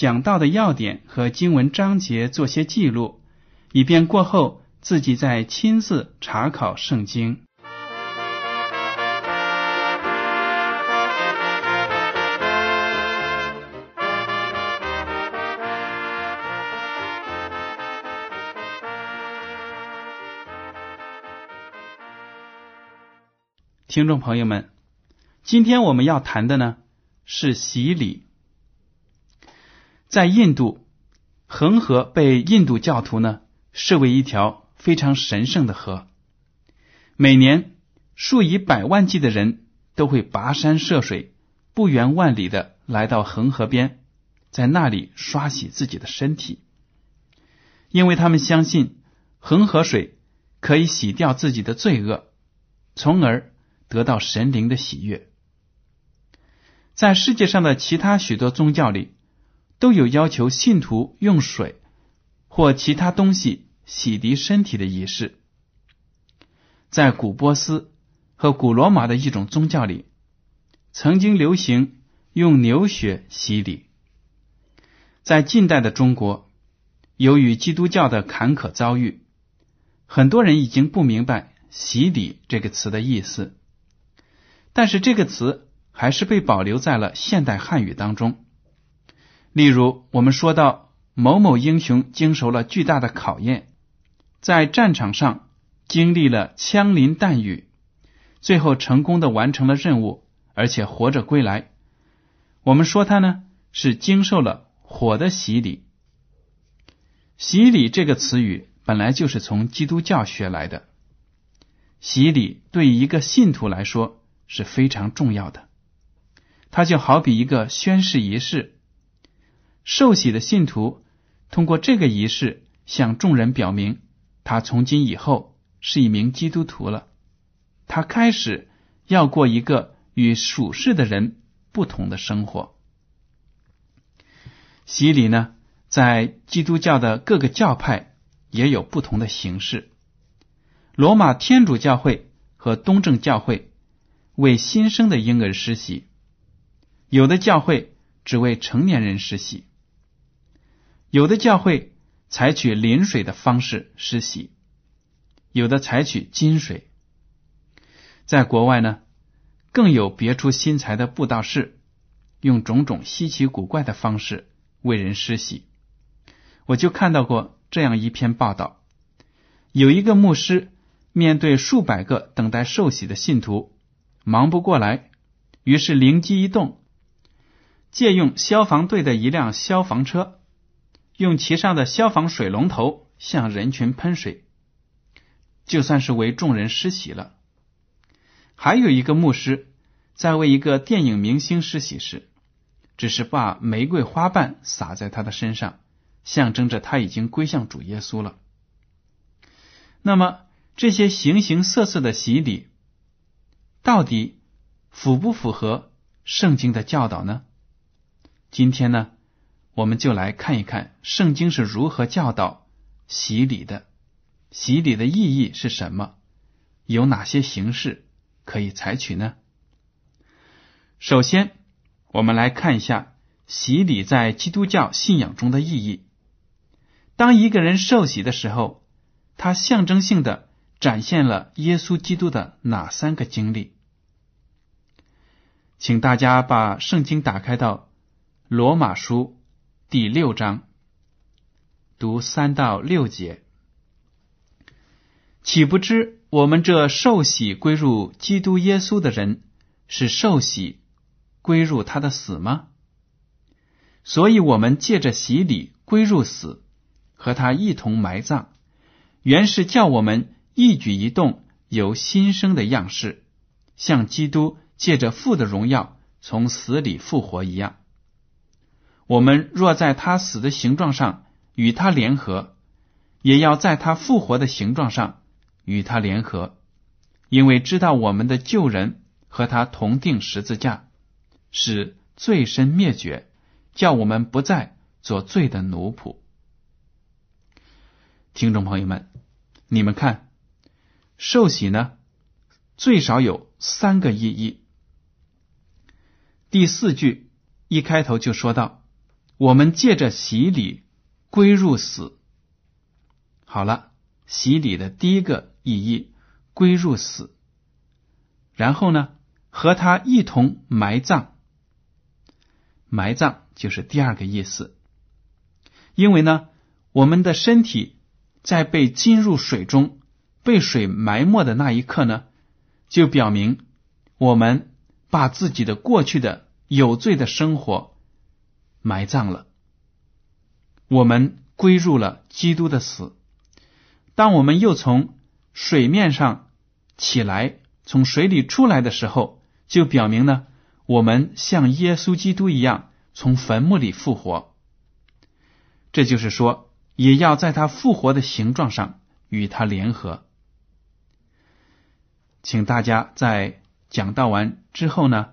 讲到的要点和经文章节做些记录，以便过后自己再亲自查考圣经。听众朋友们，今天我们要谈的呢是洗礼。在印度，恒河被印度教徒呢视为一条非常神圣的河，每年数以百万计的人都会跋山涉水，不远万里的来到恒河边，在那里刷洗自己的身体，因为他们相信恒河水可以洗掉自己的罪恶，从而。得到神灵的喜悦，在世界上的其他许多宗教里，都有要求信徒用水或其他东西洗涤身体的仪式。在古波斯和古罗马的一种宗教里，曾经流行用牛血洗礼。在近代的中国，由于基督教的坎坷遭遇，很多人已经不明白“洗礼”这个词的意思。但是这个词还是被保留在了现代汉语当中。例如，我们说到某某英雄经受了巨大的考验，在战场上经历了枪林弹雨，最后成功的完成了任务，而且活着归来。我们说他呢是经受了火的洗礼。洗礼这个词语本来就是从基督教学来的。洗礼对于一个信徒来说。是非常重要的，它就好比一个宣誓仪式。受洗的信徒通过这个仪式向众人表明，他从今以后是一名基督徒了。他开始要过一个与属世的人不同的生活。洗礼呢，在基督教的各个教派也有不同的形式。罗马天主教会和东正教会。为新生的婴儿施洗，有的教会只为成年人施洗，有的教会采取淋水的方式施洗，有的采取金水。在国外呢，更有别出心裁的布道士，用种种稀奇古怪的方式为人施洗。我就看到过这样一篇报道：有一个牧师面对数百个等待受洗的信徒。忙不过来，于是灵机一动，借用消防队的一辆消防车，用其上的消防水龙头向人群喷水，就算是为众人施洗了。还有一个牧师在为一个电影明星施洗时，只是把玫瑰花瓣撒在他的身上，象征着他已经归向主耶稣了。那么这些形形色色的洗礼。到底符不符合圣经的教导呢？今天呢，我们就来看一看圣经是如何教导洗礼的，洗礼的意义是什么，有哪些形式可以采取呢？首先，我们来看一下洗礼在基督教信仰中的意义。当一个人受洗的时候，他象征性的。展现了耶稣基督的哪三个经历？请大家把圣经打开到罗马书第六章，读三到六节。岂不知我们这受洗归入基督耶稣的人，是受洗归入他的死吗？所以，我们借着洗礼归入死，和他一同埋葬，原是叫我们一举一动有新生的样式，像基督借着父的荣耀从死里复活一样。我们若在他死的形状上与他联合，也要在他复活的形状上与他联合，因为知道我们的旧人和他同定十字架，使罪身灭绝。叫我们不再做罪的奴仆。听众朋友们，你们看，受洗呢，最少有三个意义。第四句一开头就说到，我们借着洗礼归入死。好了，洗礼的第一个意义归入死，然后呢，和他一同埋葬，埋葬。就是第二个意思，因为呢，我们的身体在被浸入水中、被水埋没的那一刻呢，就表明我们把自己的过去的有罪的生活埋葬了，我们归入了基督的死。当我们又从水面上起来，从水里出来的时候，就表明呢，我们像耶稣基督一样。从坟墓里复活，这就是说，也要在他复活的形状上与他联合。请大家在讲道完之后呢，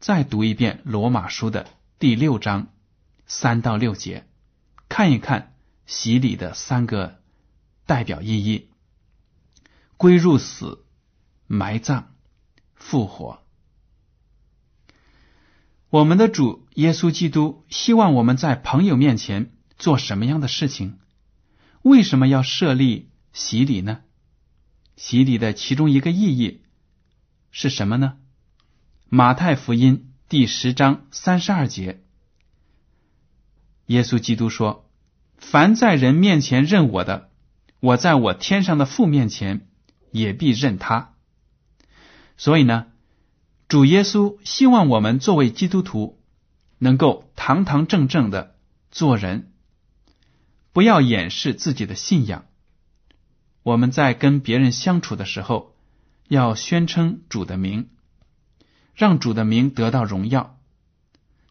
再读一遍罗马书的第六章三到六节，看一看洗礼的三个代表意义：归入死、埋葬、复活。我们的主耶稣基督希望我们在朋友面前做什么样的事情？为什么要设立洗礼呢？洗礼的其中一个意义是什么呢？马太福音第十章三十二节，耶稣基督说：“凡在人面前认我的，我在我天上的父面前也必认他。”所以呢？主耶稣希望我们作为基督徒，能够堂堂正正的做人，不要掩饰自己的信仰。我们在跟别人相处的时候，要宣称主的名，让主的名得到荣耀。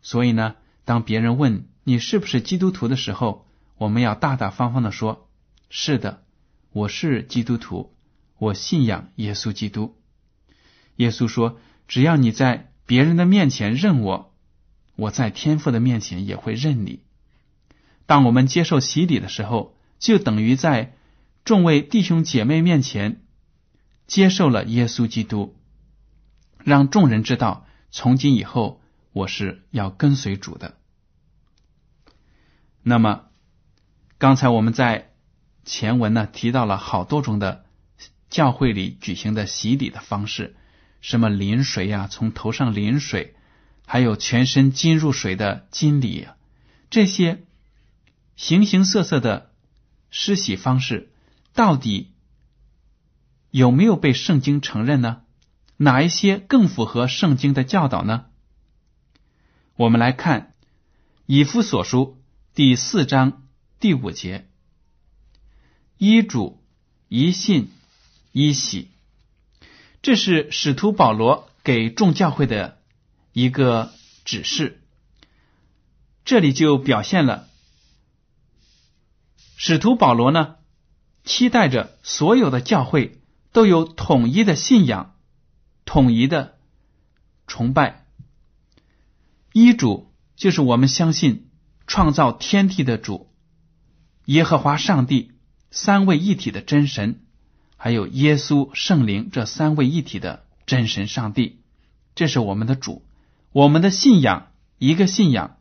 所以呢，当别人问你是不是基督徒的时候，我们要大大方方的说：“是的，我是基督徒，我信仰耶稣基督。”耶稣说。只要你在别人的面前认我，我在天父的面前也会认你。当我们接受洗礼的时候，就等于在众位弟兄姐妹面前接受了耶稣基督，让众人知道，从今以后我是要跟随主的。那么，刚才我们在前文呢提到了好多种的教会里举行的洗礼的方式。什么淋水呀？从头上淋水，还有全身浸入水的浸礼，这些形形色色的施洗方式，到底有没有被圣经承认呢？哪一些更符合圣经的教导呢？我们来看《以夫所书》第四章第五节：“一主，一信，一喜。”这是使徒保罗给众教会的一个指示，这里就表现了使徒保罗呢，期待着所有的教会都有统一的信仰、统一的崇拜。一主就是我们相信创造天地的主耶和华上帝三位一体的真神。还有耶稣、圣灵这三位一体的真神上帝，这是我们的主。我们的信仰，一个信仰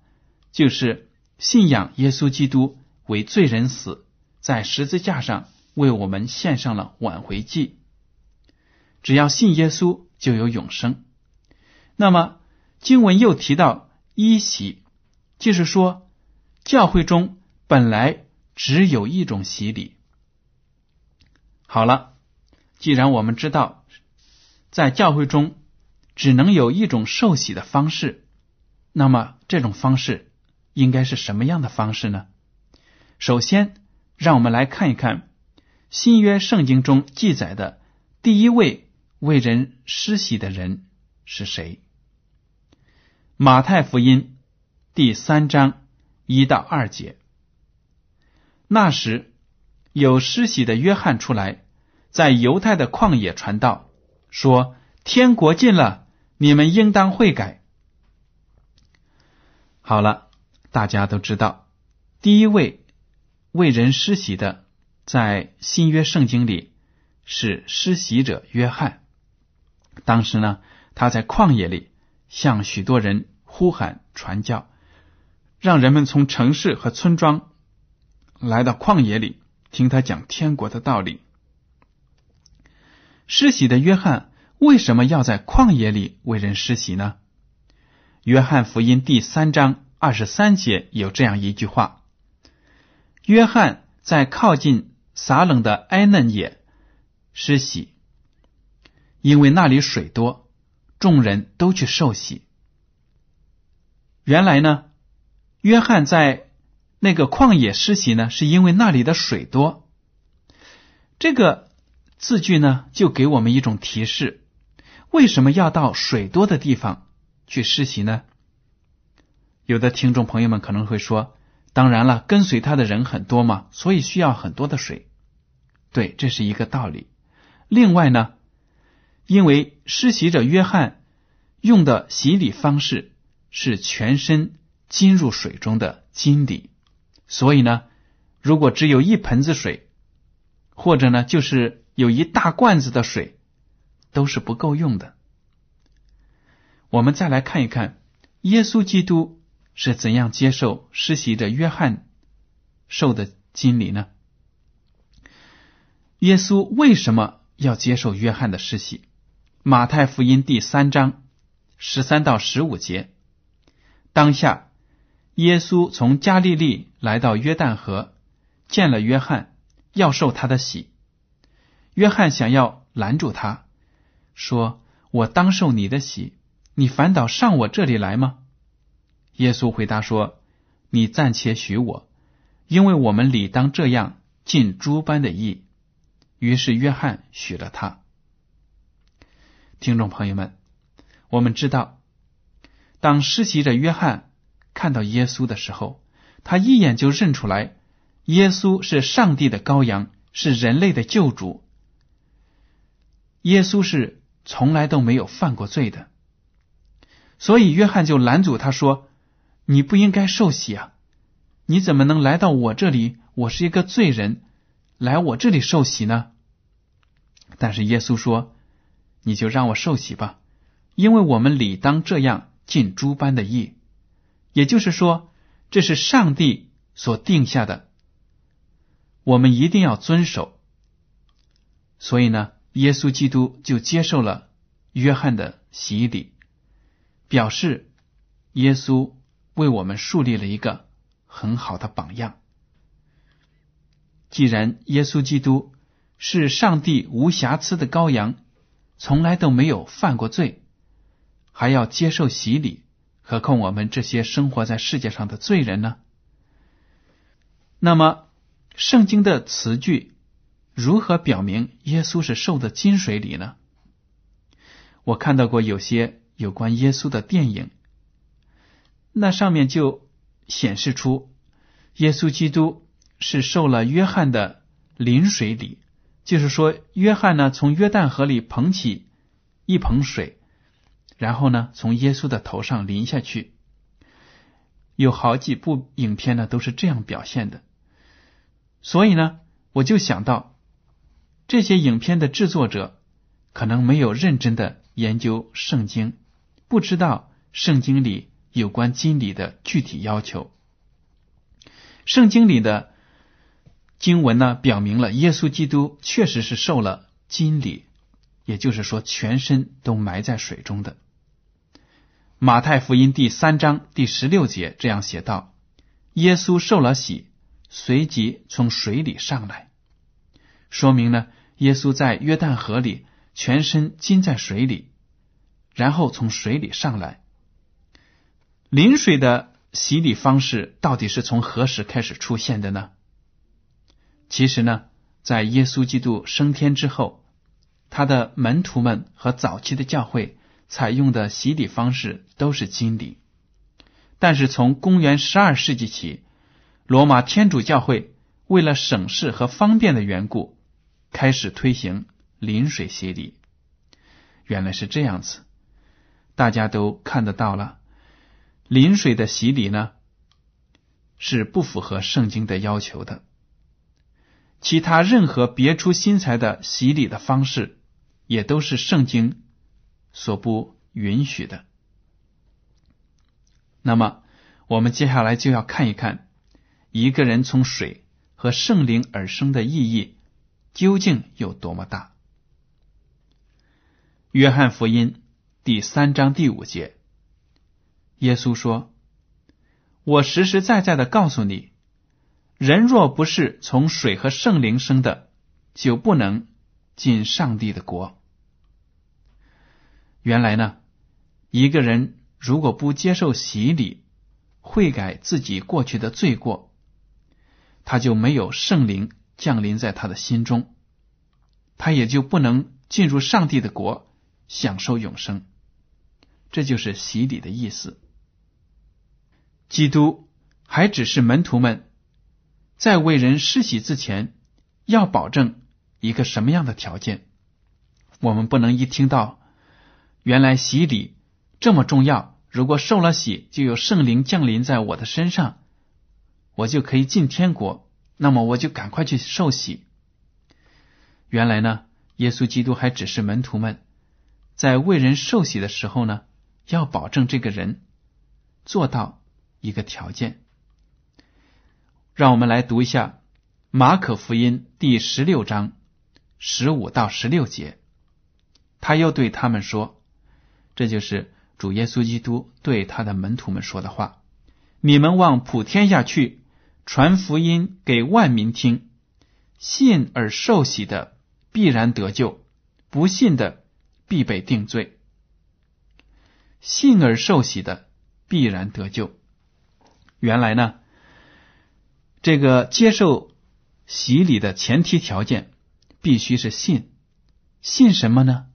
就是信仰耶稣基督为罪人死在十字架上为我们献上了挽回祭。只要信耶稣，就有永生。那么经文又提到一喜，就是说教会中本来只有一种洗礼。好了，既然我们知道在教会中只能有一种受洗的方式，那么这种方式应该是什么样的方式呢？首先，让我们来看一看新约圣经中记载的第一位为人施洗的人是谁。马太福音第三章一到二节。那时，有施洗的约翰出来，在犹太的旷野传道，说：“天国近了，你们应当悔改。”好了，大家都知道，第一位。为人施洗的，在新约圣经里是施洗者约翰。当时呢，他在旷野里向许多人呼喊传教，让人们从城市和村庄来到旷野里听他讲天国的道理。施洗的约翰为什么要在旷野里为人施洗呢？约翰福音第三章二十三节有这样一句话。约翰在靠近撒冷的埃嫩野施洗，因为那里水多，众人都去受洗。原来呢，约翰在那个旷野施洗呢，是因为那里的水多。这个字句呢，就给我们一种提示：为什么要到水多的地方去施洗呢？有的听众朋友们可能会说。当然了，跟随他的人很多嘛，所以需要很多的水。对，这是一个道理。另外呢，因为施洗者约翰用的洗礼方式是全身浸入水中的浸礼，所以呢，如果只有一盆子水，或者呢，就是有一大罐子的水，都是不够用的。我们再来看一看耶稣基督。是怎样接受施洗者约翰受的经礼呢？耶稣为什么要接受约翰的施洗？马太福音第三章十三到十五节，当下耶稣从加利利来到约旦河，见了约翰，要受他的洗。约翰想要拦住他，说：“我当受你的洗，你反倒上我这里来吗？”耶稣回答说：“你暂且许我，因为我们理当这样尽诸般的义。”于是约翰许了他。听众朋友们，我们知道，当施洗者约翰看到耶稣的时候，他一眼就认出来，耶稣是上帝的羔羊，是人类的救主。耶稣是从来都没有犯过罪的，所以约翰就拦阻他说。你不应该受洗啊！你怎么能来到我这里？我是一个罪人，来我这里受洗呢？但是耶稣说：“你就让我受洗吧，因为我们理当这样尽诸般的义。”也就是说，这是上帝所定下的，我们一定要遵守。所以呢，耶稣基督就接受了约翰的洗礼，表示耶稣。为我们树立了一个很好的榜样。既然耶稣基督是上帝无瑕疵的羔羊，从来都没有犯过罪，还要接受洗礼，何况我们这些生活在世界上的罪人呢？那么，圣经的词句如何表明耶稣是受的金水礼呢？我看到过有些有关耶稣的电影。那上面就显示出，耶稣基督是受了约翰的临水礼，就是说，约翰呢从约旦河里捧起一捧水，然后呢从耶稣的头上淋下去。有好几部影片呢都是这样表现的，所以呢我就想到，这些影片的制作者可能没有认真的研究圣经，不知道圣经里。有关经礼的具体要求，圣经里的经文呢，表明了耶稣基督确实是受了经礼，也就是说，全身都埋在水中的。马太福音第三章第十六节这样写道：“耶稣受了洗，随即从水里上来，说明呢，耶稣在约旦河里全身浸在水里，然后从水里上来。临水的洗礼方式到底是从何时开始出现的呢？其实呢，在耶稣基督升天之后，他的门徒们和早期的教会采用的洗礼方式都是金礼。但是从公元十二世纪起，罗马天主教会为了省事和方便的缘故，开始推行临水洗礼。原来是这样子，大家都看得到了。临水的洗礼呢，是不符合圣经的要求的。其他任何别出心裁的洗礼的方式，也都是圣经所不允许的。那么，我们接下来就要看一看一个人从水和圣灵而生的意义究竟有多么大。约翰福音第三章第五节。耶稣说：“我实实在在的告诉你，人若不是从水和圣灵生的，就不能进上帝的国。原来呢，一个人如果不接受洗礼，悔改自己过去的罪过，他就没有圣灵降临在他的心中，他也就不能进入上帝的国，享受永生。这就是洗礼的意思。”基督还只是门徒们在为人施洗之前，要保证一个什么样的条件？我们不能一听到原来洗礼这么重要，如果受了洗，就有圣灵降临在我的身上，我就可以进天国，那么我就赶快去受洗。原来呢，耶稣基督还只是门徒们在为人受洗的时候呢，要保证这个人做到。一个条件，让我们来读一下马可福音第十六章十五到十六节。他又对他们说：“这就是主耶稣基督对他的门徒们说的话。你们往普天下去，传福音给万民听。信而受洗的必然得救，不信的必被定罪。信而受洗的必然得救。”原来呢，这个接受洗礼的前提条件必须是信，信什么呢？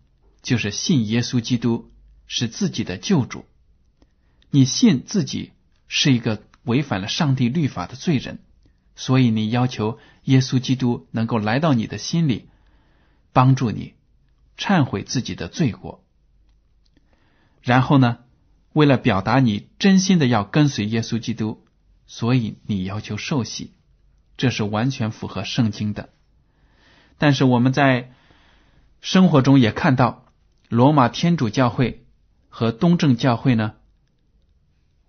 就是信耶稣基督是自己的救主。你信自己是一个违反了上帝律法的罪人，所以你要求耶稣基督能够来到你的心里，帮助你忏悔自己的罪过。然后呢？为了表达你真心的要跟随耶稣基督，所以你要求受洗，这是完全符合圣经的。但是我们在生活中也看到，罗马天主教会和东正教会呢，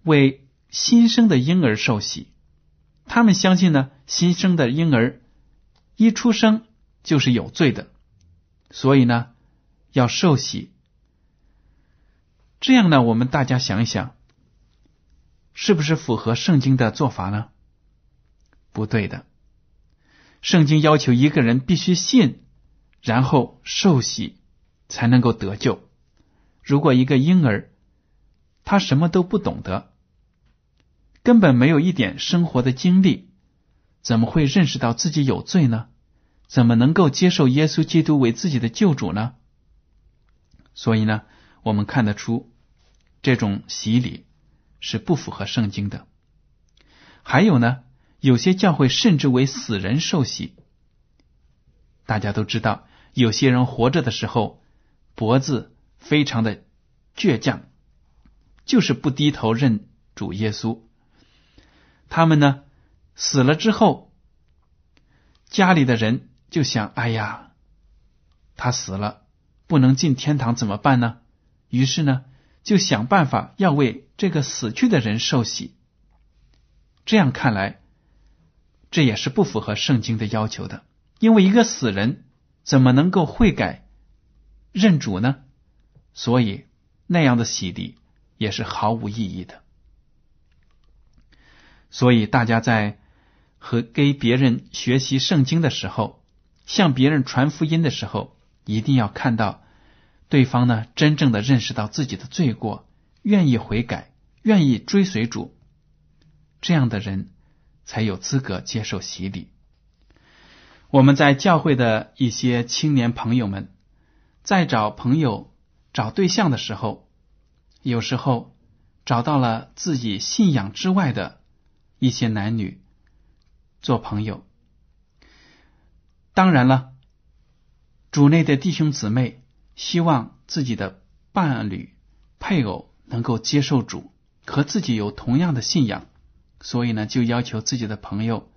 为新生的婴儿受洗。他们相信呢，新生的婴儿一出生就是有罪的，所以呢，要受洗。这样呢，我们大家想一想，是不是符合圣经的做法呢？不对的，圣经要求一个人必须信，然后受洗才能够得救。如果一个婴儿他什么都不懂得，根本没有一点生活的经历，怎么会认识到自己有罪呢？怎么能够接受耶稣基督为自己的救主呢？所以呢，我们看得出。这种洗礼是不符合圣经的。还有呢，有些教会甚至为死人受洗。大家都知道，有些人活着的时候脖子非常的倔强，就是不低头认主耶稣。他们呢死了之后，家里的人就想：哎呀，他死了不能进天堂怎么办呢？于是呢。就想办法要为这个死去的人受洗，这样看来，这也是不符合圣经的要求的。因为一个死人怎么能够悔改认主呢？所以那样的洗礼也是毫无意义的。所以大家在和给别人学习圣经的时候，向别人传福音的时候，一定要看到对方呢真正的认识到自己的罪过，愿意悔改，愿意追随主，这样的人才有资格接受洗礼。我们在教会的一些青年朋友们，在找朋友、找对象的时候，有时候找到了自己信仰之外的一些男女做朋友。当然了，主内的弟兄姊妹希望自己的伴侣、配偶能够接受主，和自己有同样的信仰，所以呢，就要求自己的朋友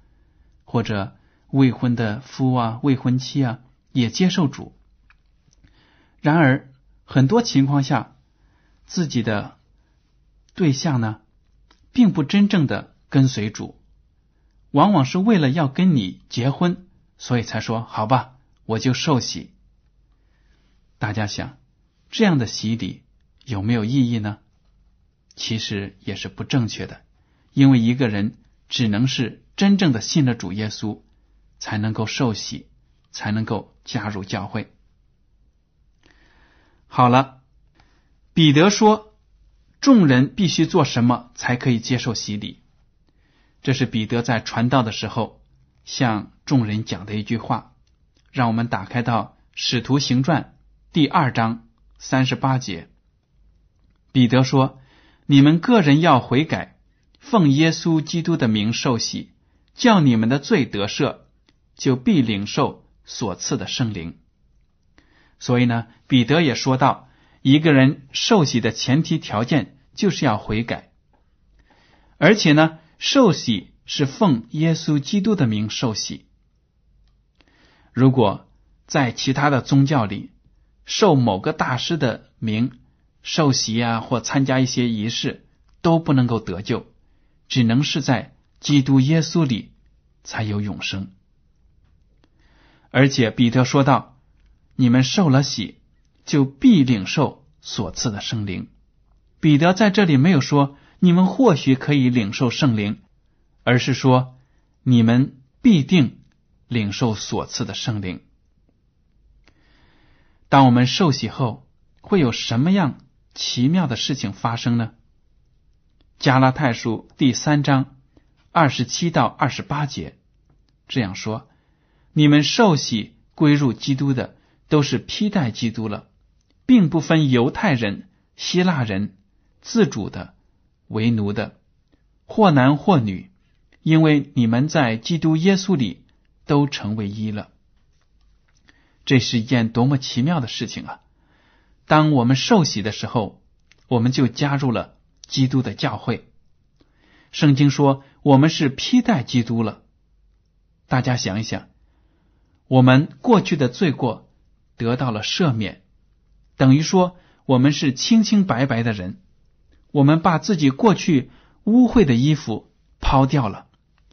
或者。未婚的夫啊，未婚妻啊，也接受主。然而，很多情况下，自己的对象呢，并不真正的跟随主，往往是为了要跟你结婚，所以才说好吧，我就受洗。大家想，这样的洗礼有没有意义呢？其实也是不正确的，因为一个人只能是真正的信了主耶稣。才能够受洗，才能够加入教会。好了，彼得说：“众人必须做什么才可以接受洗礼？”这是彼得在传道的时候向众人讲的一句话。让我们打开到《使徒行传》第二章三十八节。彼得说：“你们个人要悔改，奉耶稣基督的名受洗，叫你们的罪得赦。”就必领受所赐的圣灵。所以呢，彼得也说到，一个人受洗的前提条件就是要悔改，而且呢，受洗是奉耶稣基督的名受洗。如果在其他的宗教里受某个大师的名受洗啊，或参加一些仪式，都不能够得救，只能是在基督耶稣里才有永生。而且彼得说道：“你们受了洗，就必领受所赐的圣灵。”彼得在这里没有说你们或许可以领受圣灵，而是说你们必定领受所赐的圣灵。当我们受洗后，会有什么样奇妙的事情发生呢？加拉太书第三章二十七到二十八节这样说。你们受洗归入基督的，都是披戴基督了，并不分犹太人、希腊人、自主的、为奴的，或男或女，因为你们在基督耶稣里都成为一了。这是一件多么奇妙的事情啊！当我们受洗的时候，我们就加入了基督的教会。圣经说我们是披戴基督了。大家想一想。我们过去的罪过得到了赦免，等于说我们是清清白白的人。我们把自己过去污秽的衣服抛掉了，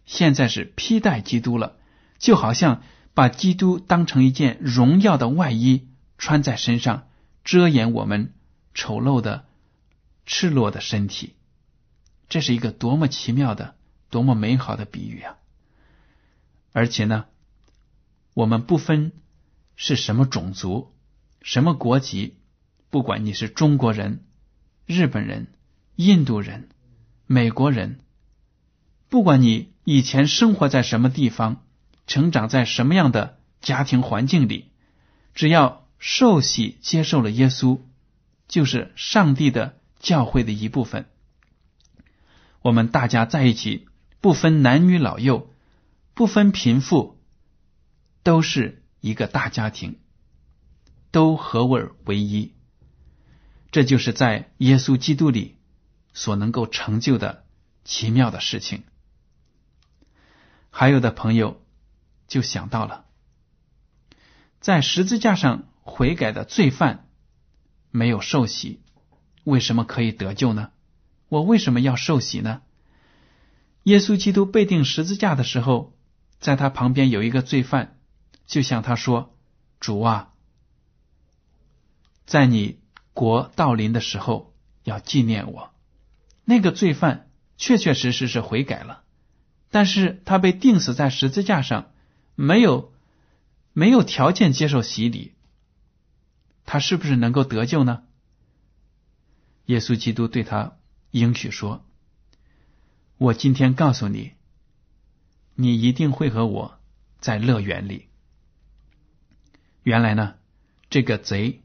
现在是披戴基督了，就好像把基督当成一件荣耀的外衣穿在身上，遮掩我们丑陋的、赤裸的身体。这是一个多么奇妙的、多么美好的比喻啊！而且呢。我们不分是什么种族、什么国籍，不管你是中国人、日本人、印度人、美国人，不管你以前生活在什么地方、成长在什么样的家庭环境里，只要受洗接受了耶稣，就是上帝的教会的一部分。我们大家在一起，不分男女老幼，不分贫富。都是一个大家庭，都合为为一，这就是在耶稣基督里所能够成就的奇妙的事情。还有的朋友就想到了，在十字架上悔改的罪犯没有受洗，为什么可以得救呢？我为什么要受洗呢？耶稣基督被钉十字架的时候，在他旁边有一个罪犯。就像他说：“主啊，在你国到临的时候，要纪念我。”那个罪犯确确实实是悔改了，但是他被钉死在十字架上，没有没有条件接受洗礼，他是不是能够得救呢？耶稣基督对他应许说：“我今天告诉你，你一定会和我在乐园里。”原来呢，这个贼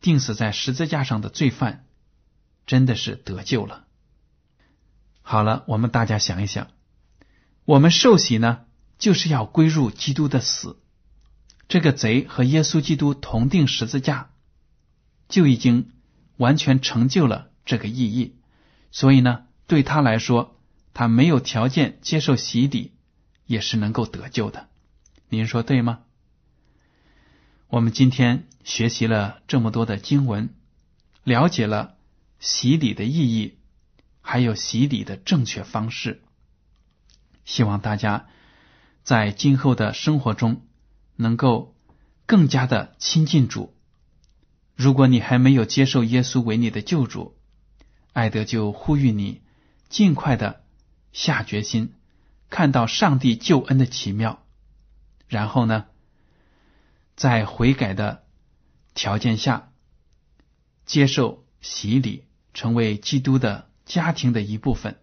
钉死在十字架上的罪犯，真的是得救了。好了，我们大家想一想，我们受洗呢，就是要归入基督的死。这个贼和耶稣基督同定十字架，就已经完全成就了这个意义。所以呢，对他来说，他没有条件接受洗礼，也是能够得救的。您说对吗？我们今天学习了这么多的经文，了解了洗礼的意义，还有洗礼的正确方式。希望大家在今后的生活中能够更加的亲近主。如果你还没有接受耶稣为你的救主，艾德就呼吁你尽快的下决心，看到上帝救恩的奇妙，然后呢？在悔改的条件下，接受洗礼，成为基督的家庭的一部分。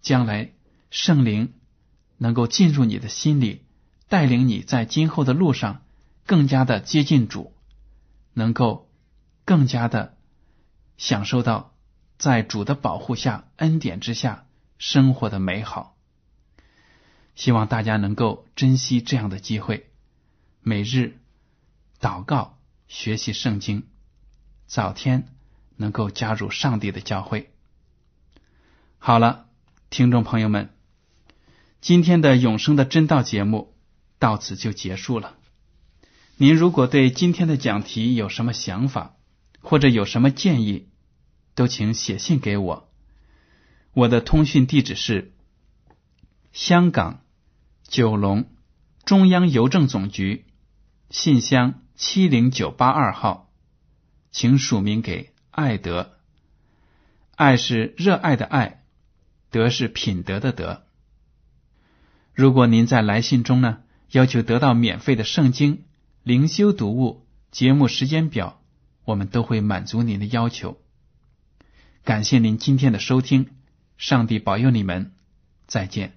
将来圣灵能够进入你的心里，带领你在今后的路上更加的接近主，能够更加的享受到在主的保护下、恩典之下生活的美好。希望大家能够珍惜这样的机会，每日。祷告、学习圣经，早天能够加入上帝的教会。好了，听众朋友们，今天的永生的真道节目到此就结束了。您如果对今天的讲题有什么想法，或者有什么建议，都请写信给我。我的通讯地址是香港九龙中央邮政总局信箱。七零九八二号，请署名给爱德。爱是热爱的爱，德是品德的德。如果您在来信中呢，要求得到免费的圣经灵修读物、节目时间表，我们都会满足您的要求。感谢您今天的收听，上帝保佑你们，再见。